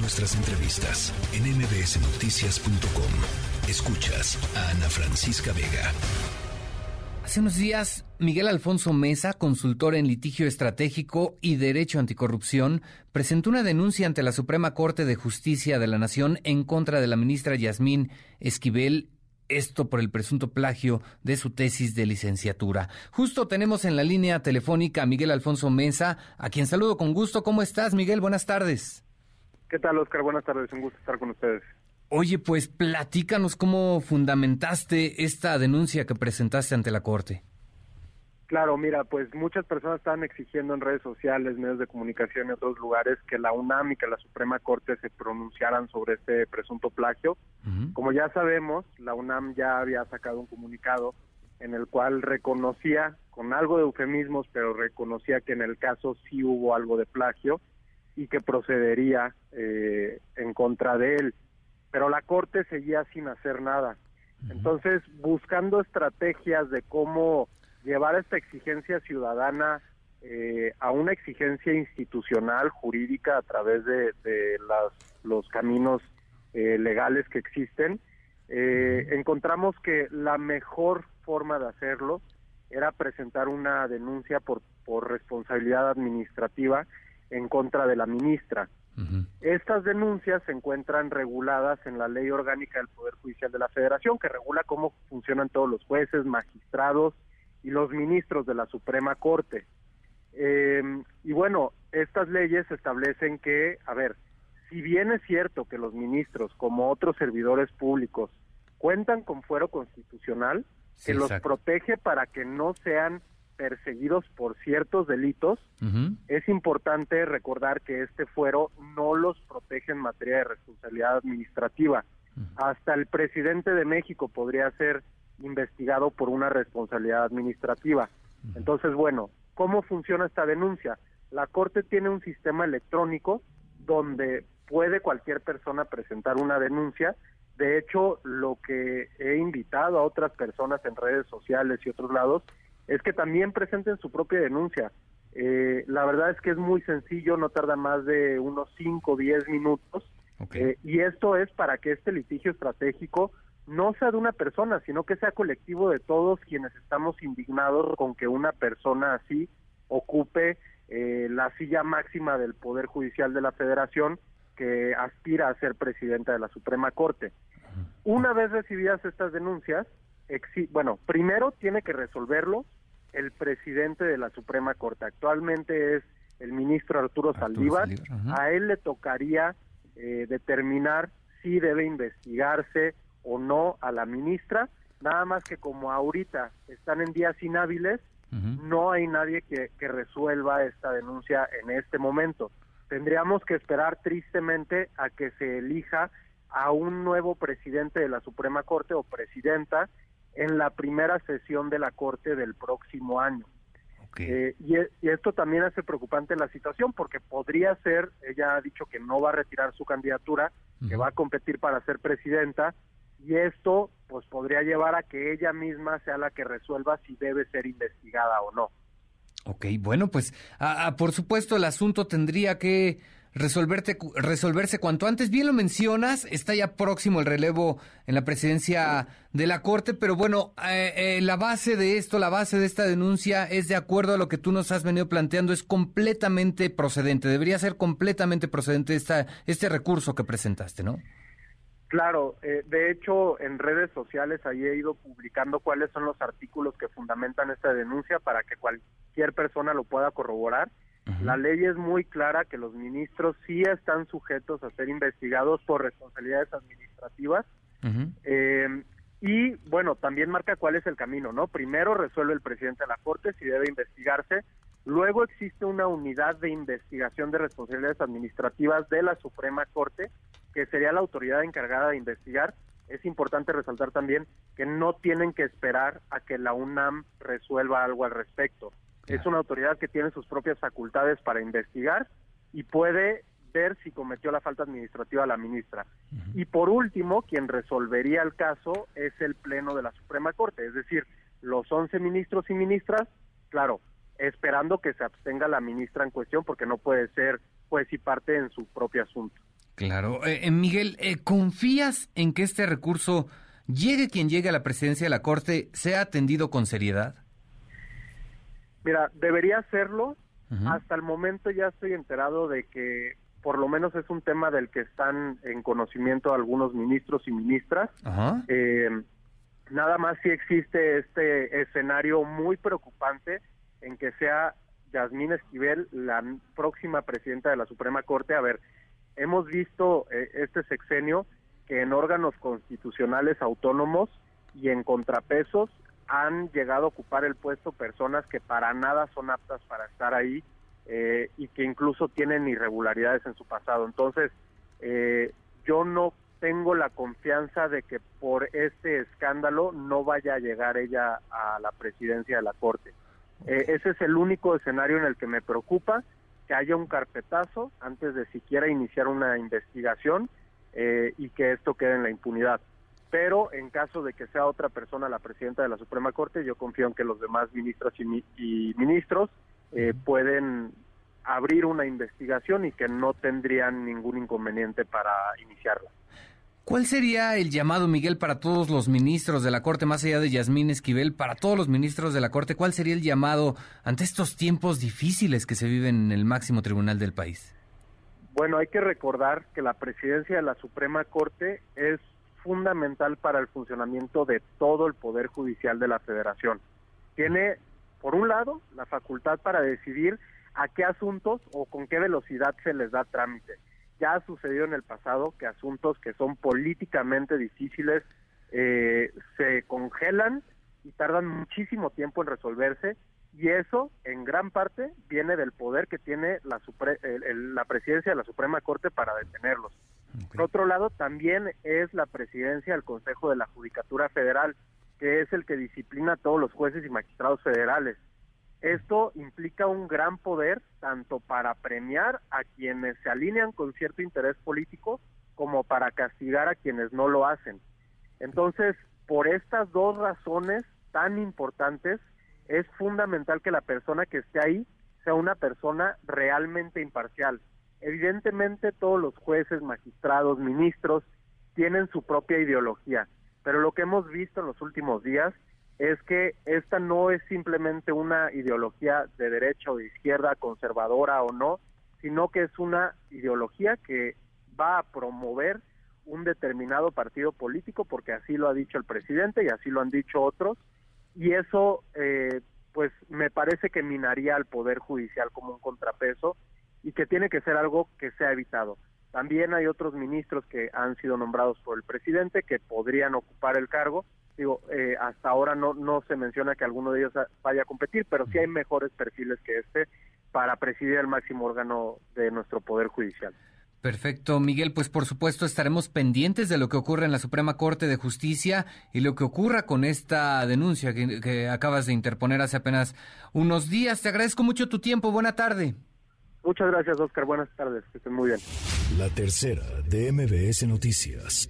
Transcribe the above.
nuestras entrevistas en mbsnoticias.com. Escuchas a Ana Francisca Vega. Hace unos días, Miguel Alfonso Mesa, consultor en litigio estratégico y derecho anticorrupción, presentó una denuncia ante la Suprema Corte de Justicia de la Nación en contra de la ministra Yasmín Esquivel esto por el presunto plagio de su tesis de licenciatura. Justo tenemos en la línea telefónica a Miguel Alfonso Mesa, a quien saludo con gusto. ¿Cómo estás, Miguel? Buenas tardes. ¿Qué tal, Oscar? Buenas tardes. Un gusto estar con ustedes. Oye, pues platícanos cómo fundamentaste esta denuncia que presentaste ante la Corte. Claro, mira, pues muchas personas están exigiendo en redes sociales, medios de comunicación y otros lugares que la UNAM y que la Suprema Corte se pronunciaran sobre este presunto plagio. Como ya sabemos, la UNAM ya había sacado un comunicado en el cual reconocía, con algo de eufemismos, pero reconocía que en el caso sí hubo algo de plagio y que procedería eh, en contra de él. Pero la Corte seguía sin hacer nada. Entonces, buscando estrategias de cómo llevar esta exigencia ciudadana eh, a una exigencia institucional, jurídica, a través de, los caminos eh, legales que existen, eh, encontramos que la mejor forma de hacerlo era presentar una denuncia por, por responsabilidad administrativa en contra de la ministra. Estas denuncias se encuentran reguladas en la Ley Orgánica del Poder Judicial de la Federación, que regula cómo funcionan todos los jueces, magistrados y los ministros de la Suprema Corte. Eh, y bueno, estas leyes establecen que, a ver, si bien es cierto que los ministros, como otros servidores públicos, cuentan con fuero constitucional que los protege para que no sean perseguidos por ciertos delitos, es importante recordar que este fuero no los protege en materia de responsabilidad administrativa. Hasta el presidente de México podría ser investigado por una responsabilidad administrativa. Entonces, bueno, ¿cómo funciona esta denuncia? La Corte tiene un sistema electrónico donde puede cualquier persona presentar una denuncia. De hecho, lo que he invitado a otras personas en redes sociales y otros lados es que también presenten su propia denuncia. Eh, la verdad es que es muy sencillo, no tarda más de unos 5 o 10 minutos. Eh, y esto es para que este litigio estratégico no sea de una persona, sino que sea colectivo de todos quienes estamos indignados con que una persona así ocupe eh, la silla máxima del Poder Judicial de la Federación que aspira a ser presidenta de la Suprema Corte. Una vez recibidas estas denuncias, bueno, primero tiene que resolverlo el presidente de la Suprema Corte. Actualmente es el ministro Arturo, Saldívar. a él le tocaría eh, determinar si debe investigarse o no a la ministra, nada más que como ahorita están en días inhábiles, no hay nadie que, que resuelva esta denuncia en este momento. Tendríamos que esperar tristemente a que se elija a un nuevo presidente de la Suprema Corte o presidenta en la primera sesión de la Corte del próximo año. Eh, y, y, esto también hace preocupante la situación porque podría ser, ella ha dicho que no va a retirar su candidatura, que va a competir para ser presidenta, y esto pues podría llevar a que ella misma sea la que resuelva si debe ser investigada o no. Ok, bueno, pues por supuesto el asunto tendría que resolverte, resolverse cuanto antes. Bien lo mencionas, está ya próximo el relevo en la presidencia de la Corte, pero bueno, eh, eh, la base de esto, la base de esta denuncia es de acuerdo a lo que tú nos has venido planteando, es completamente procedente, debería ser completamente procedente esta, este recurso que presentaste, ¿no? Claro, eh, de hecho en redes sociales ahí he ido publicando cuáles son los artículos que fundamentan esta denuncia para que cualquier persona lo pueda corroborar. La ley es muy clara que los ministros sí están sujetos a ser investigados por responsabilidades administrativas. Eh, y bueno, también marca cuál es el camino, ¿no? Primero resuelve el presidente de la Corte si debe investigarse. Luego existe una unidad de investigación de responsabilidades administrativas de la Suprema Corte que sería la autoridad encargada de investigar, es importante resaltar también que no tienen que esperar a que la UNAM resuelva algo al respecto. Es una autoridad que tiene sus propias facultades para investigar y puede ver si cometió la falta administrativa la ministra. Y por último, quien resolvería el caso es el Pleno de la Suprema Corte, es decir, los 11 ministros y ministras, claro, esperando que se abstenga la ministra en cuestión porque no puede ser juez y parte en su propio asunto. Claro. Eh, Miguel, ¿confías en que este recurso, llegue quien llegue a la presidencia de la Corte, sea atendido con seriedad? Mira, debería hacerlo. Hasta el momento ya estoy enterado de que por lo menos es un tema del que están en conocimiento algunos ministros y ministras. Eh, nada más si existe este escenario muy preocupante en que sea Yasmín Esquivel la próxima presidenta de la Suprema Corte. A ver, hemos visto eh, este sexenio que en órganos constitucionales autónomos y en contrapesos han llegado a ocupar el puesto personas que para nada son aptas para estar ahí eh, y que incluso tienen irregularidades en su pasado. Entonces, eh, yo no tengo la confianza de que por este escándalo no vaya a llegar ella a la presidencia de la Corte. Eh, ese es el único escenario en el que me preocupa, que haya un carpetazo antes de siquiera iniciar una investigación y que esto quede en la impunidad. Pero en caso de que sea otra persona la presidenta de la Suprema Corte, yo confío en que los demás ministros y ministros eh, pueden abrir una investigación y que no tendrían ningún inconveniente para iniciarla. ¿Cuál sería el llamado, Miguel, para todos los ministros de la Corte, más allá de Yasmín Esquivel, para todos los ministros de la Corte? ¿Cuál sería el llamado ante estos tiempos difíciles que se viven en el máximo tribunal del país? Bueno, hay que recordar que la presidencia de la Suprema Corte es fundamental para el funcionamiento de todo el Poder Judicial de la Federación. Tiene por un lado, la facultad para decidir a qué asuntos o con qué velocidad se les da trámite. Ya ha sucedido en el pasado que asuntos que son políticamente difíciles eh, se congelan y tardan muchísimo tiempo en resolverse y eso en gran parte viene del poder que tiene la, la presidencia de la Suprema Corte para detenerlos. Por otro lado, también es la presidencia del Consejo de la Judicatura Federal, que es el que disciplina a todos los jueces y magistrados federales. Esto implica un gran poder tanto para premiar a quienes se alinean con cierto interés político como para castigar a quienes no lo hacen. Entonces, por estas dos razones tan importantes, es fundamental que la persona que esté ahí sea una persona realmente imparcial. Evidentemente todos los jueces, magistrados, ministros tienen su propia ideología pero lo que hemos visto en los últimos días es que esta no es simplemente una ideología de derecha o de izquierda, conservadora o no, sino que es una ideología que va a promover un determinado partido político, porque así lo ha dicho el presidente y así lo han dicho otros, y eso eh, pues me parece que minaría al Poder Judicial como un contrapeso y que tiene que ser algo que sea evitado. También hay otros ministros que han sido nombrados por el presidente que podrían ocupar el cargo. Digo, eh, hasta ahora no, no se menciona que alguno de ellos vaya a competir, pero sí hay mejores perfiles que este para presidir el máximo órgano de nuestro Poder Judicial. Perfecto, Miguel. Pues por supuesto estaremos pendientes de lo que ocurre en la Suprema Corte de Justicia y lo que ocurra con esta denuncia que, que acabas de interponer hace apenas unos días. Te agradezco mucho tu tiempo. Buena tarde. Muchas gracias, Oscar. Buenas tardes. Que estén muy bien. La tercera de MBS Noticias.